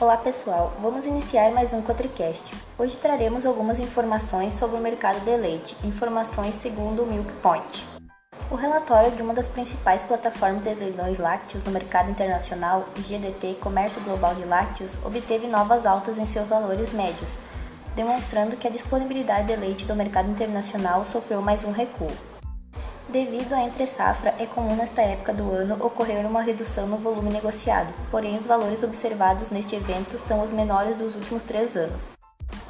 Olá pessoal, vamos iniciar mais um Cotricast. Hoje traremos algumas informações sobre o mercado de leite, informações segundo o Milk Point. O relatório de uma das principais plataformas de leilões lácteos no mercado internacional, GDT Comércio Global de Lácteos, obteve novas altas em seus valores médios, demonstrando que a disponibilidade de leite do mercado internacional sofreu mais um recuo. Devido à entre-safra, é comum nesta época do ano ocorrer uma redução no volume negociado, porém os valores observados neste evento são os menores dos últimos três anos.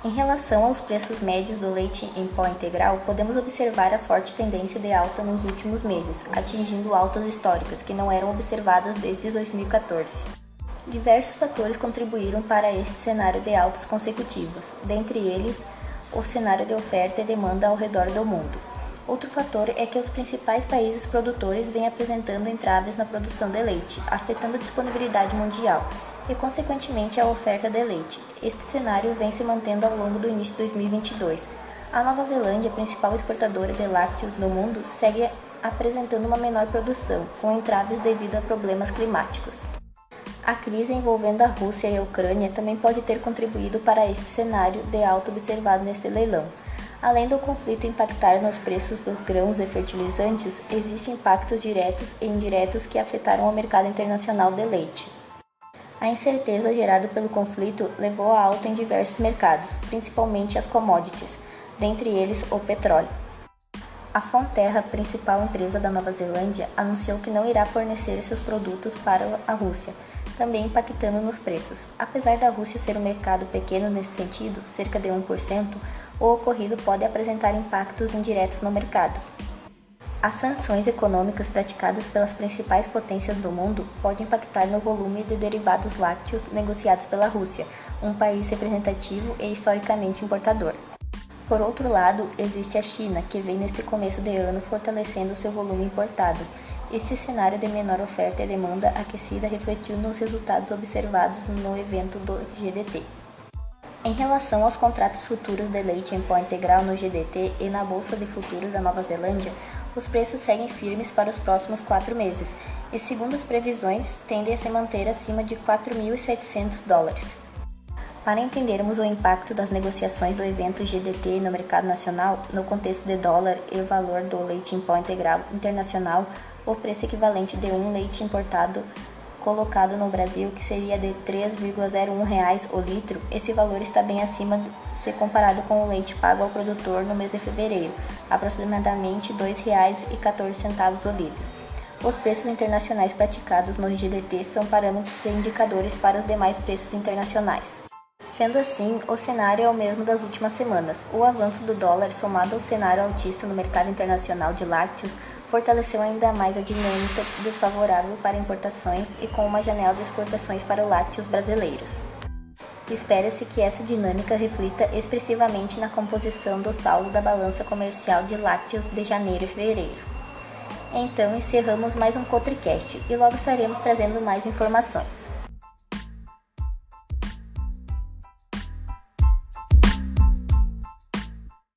Em relação aos preços médios do leite em pó integral, podemos observar a forte tendência de alta nos últimos meses, atingindo altas históricas que não eram observadas desde 2014. Diversos fatores contribuíram para este cenário de altas consecutivas, dentre eles o cenário de oferta e demanda ao redor do mundo. Outro fator é que os principais países produtores vêm apresentando entraves na produção de leite, afetando a disponibilidade mundial e, consequentemente, a oferta de leite. Este cenário vem se mantendo ao longo do início de 2022. A Nova Zelândia, principal exportadora de lácteos no mundo, segue apresentando uma menor produção, com entraves devido a problemas climáticos. A crise envolvendo a Rússia e a Ucrânia também pode ter contribuído para este cenário de alta observado neste leilão. Além do conflito impactar nos preços dos grãos e fertilizantes, existem impactos diretos e indiretos que afetaram o mercado internacional de leite. A incerteza gerada pelo conflito levou a alta em diversos mercados, principalmente as commodities, dentre eles o petróleo. A Fonterra, principal empresa da Nova Zelândia, anunciou que não irá fornecer seus produtos para a Rússia, também impactando nos preços. Apesar da Rússia ser um mercado pequeno nesse sentido, cerca de 1%, o ocorrido pode apresentar impactos indiretos no mercado. As sanções econômicas praticadas pelas principais potências do mundo podem impactar no volume de derivados lácteos negociados pela Rússia, um país representativo e historicamente importador. Por outro lado, existe a China, que vem neste começo de ano fortalecendo seu volume importado. Esse cenário de menor oferta e demanda aquecida refletiu nos resultados observados no evento do GDT. Em relação aos contratos futuros de leite em pó integral no GDT e na Bolsa de Futuros da Nova Zelândia, os preços seguem firmes para os próximos quatro meses e, segundo as previsões, tendem a se manter acima de 4.700 dólares. Para entendermos o impacto das negociações do evento GDT no mercado nacional, no contexto de dólar e valor do leite em pó integral internacional, o preço equivalente de um leite importado colocado no Brasil, que seria de 3,01 reais o litro, esse valor está bem acima se comparado com o leite pago ao produtor no mês de fevereiro, aproximadamente R$ 2,14 o litro. Os preços internacionais praticados no GDT são parâmetros e indicadores para os demais preços internacionais. Sendo assim, o cenário é o mesmo das últimas semanas. O avanço do dólar, somado ao cenário altista no mercado internacional de lácteos, fortaleceu ainda mais a dinâmica desfavorável para importações e com uma janela de exportações para lácteos brasileiros. Espera-se que essa dinâmica reflita expressivamente na composição do saldo da balança comercial de lácteos de janeiro e fevereiro. Então encerramos mais um Cotricast e logo estaremos trazendo mais informações.